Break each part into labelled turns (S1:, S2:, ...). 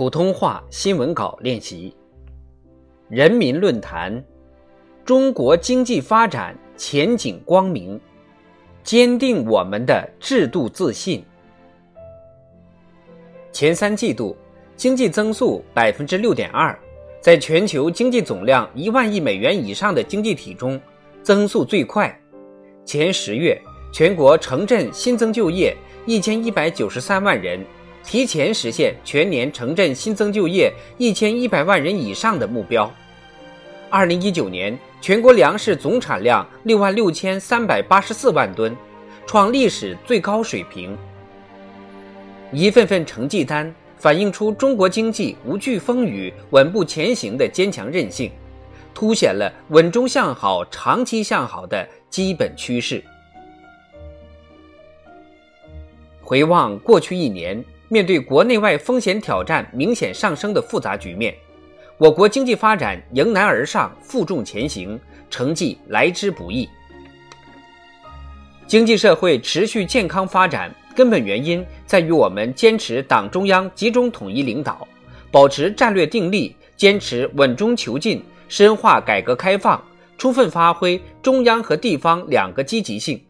S1: 普通话新闻稿练习。人民论坛：中国经济发展前景光明，坚定我们的制度自信。前三季度经济增速百分之六点二，在全球经济总量一万亿美元以上的经济体中，增速最快。前十月，全国城镇新增就业一千一百九十三万人。提前实现全年城镇新增就业一千一百万人以上的目标。二零一九年全国粮食总产量六万六千三百八十四万吨，创历史最高水平。一份份成绩单反映出中国经济无惧风雨、稳步前行的坚强韧性，凸显了稳中向好、长期向好的基本趋势。回望过去一年。面对国内外风险挑战明显上升的复杂局面，我国经济发展迎难而上、负重前行，成绩来之不易。经济社会持续健康发展，根本原因在于我们坚持党中央集中统一领导，保持战略定力，坚持稳中求进，深化改革开放，充分发挥中央和地方两个积极性。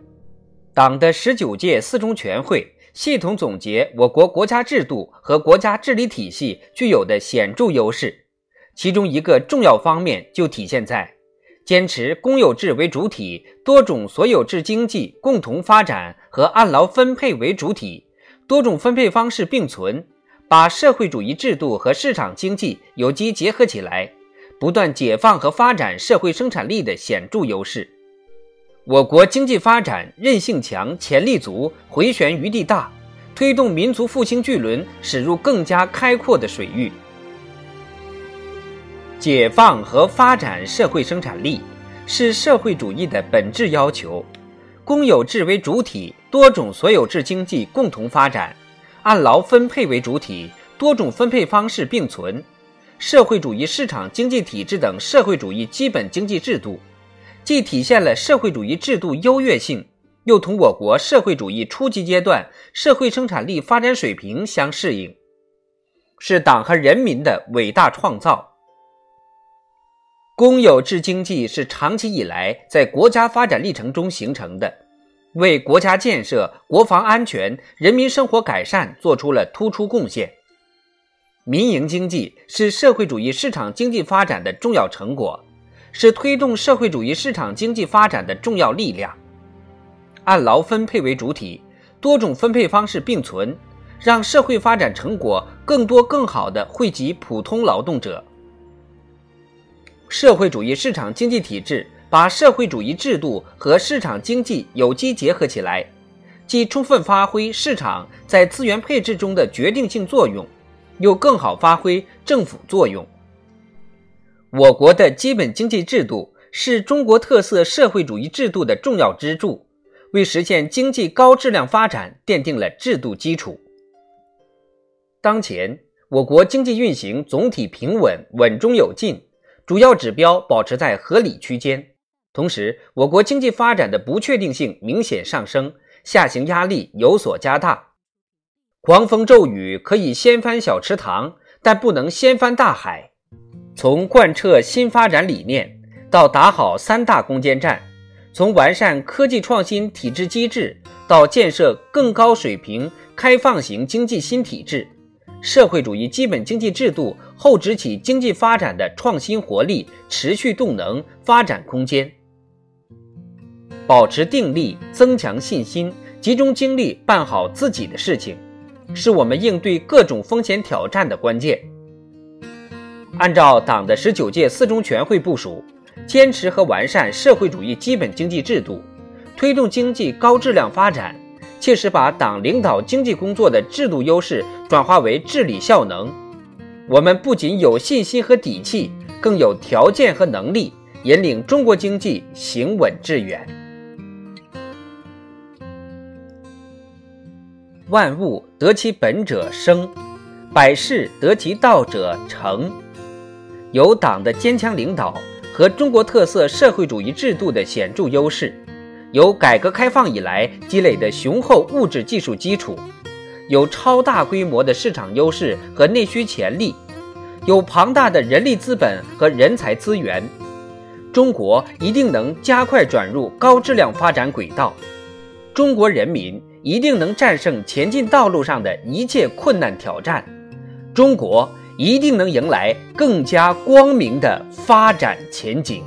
S1: 党的十九届四中全会。系统总结我国国家制度和国家治理体系具有的显著优势，其中一个重要方面就体现在坚持公有制为主体、多种所有制经济共同发展和按劳分配为主体、多种分配方式并存，把社会主义制度和市场经济有机结合起来，不断解放和发展社会生产力的显著优势。我国经济发展韧性强、潜力足、回旋余地大，推动民族复兴巨轮驶入更加开阔的水域。解放和发展社会生产力是社会主义的本质要求。公有制为主体，多种所有制经济共同发展；按劳分配为主体，多种分配方式并存；社会主义市场经济体制等社会主义基本经济制度。既体现了社会主义制度优越性，又同我国社会主义初级阶段社会生产力发展水平相适应，是党和人民的伟大创造。公有制经济是长期以来在国家发展历程中形成的，为国家建设、国防安全、人民生活改善做出了突出贡献。民营经济是社会主义市场经济发展的重要成果。是推动社会主义市场经济发展的重要力量。按劳分配为主体，多种分配方式并存，让社会发展成果更多更好地惠及普通劳动者。社会主义市场经济体制把社会主义制度和市场经济有机结合起来，既充分发挥市场在资源配置中的决定性作用，又更好发挥政府作用。我国的基本经济制度是中国特色社会主义制度的重要支柱，为实现经济高质量发展奠定了制度基础。当前，我国经济运行总体平稳、稳中有进，主要指标保持在合理区间。同时，我国经济发展的不确定性明显上升，下行压力有所加大。狂风骤雨可以掀翻小池塘，但不能掀翻大海。从贯彻新发展理念到打好三大攻坚战，从完善科技创新体制机制到建设更高水平开放型经济新体制，社会主义基本经济制度厚植起经济发展的创新活力、持续动能、发展空间。保持定力，增强信心，集中精力办好自己的事情，是我们应对各种风险挑战的关键。按照党的十九届四中全会部署，坚持和完善社会主义基本经济制度，推动经济高质量发展，切实把党领导经济工作的制度优势转化为治理效能。我们不仅有信心和底气，更有条件和能力引领中国经济行稳致远。万物得其本者生，百事得其道者成。有党的坚强领导和中国特色社会主义制度的显著优势，有改革开放以来积累的雄厚物质技术基础，有超大规模的市场优势和内需潜力，有庞大的人力资本和人才资源，中国一定能加快转入高质量发展轨道，中国人民一定能战胜前进道路上的一切困难挑战，中国一定能迎来更加光明的发展前景。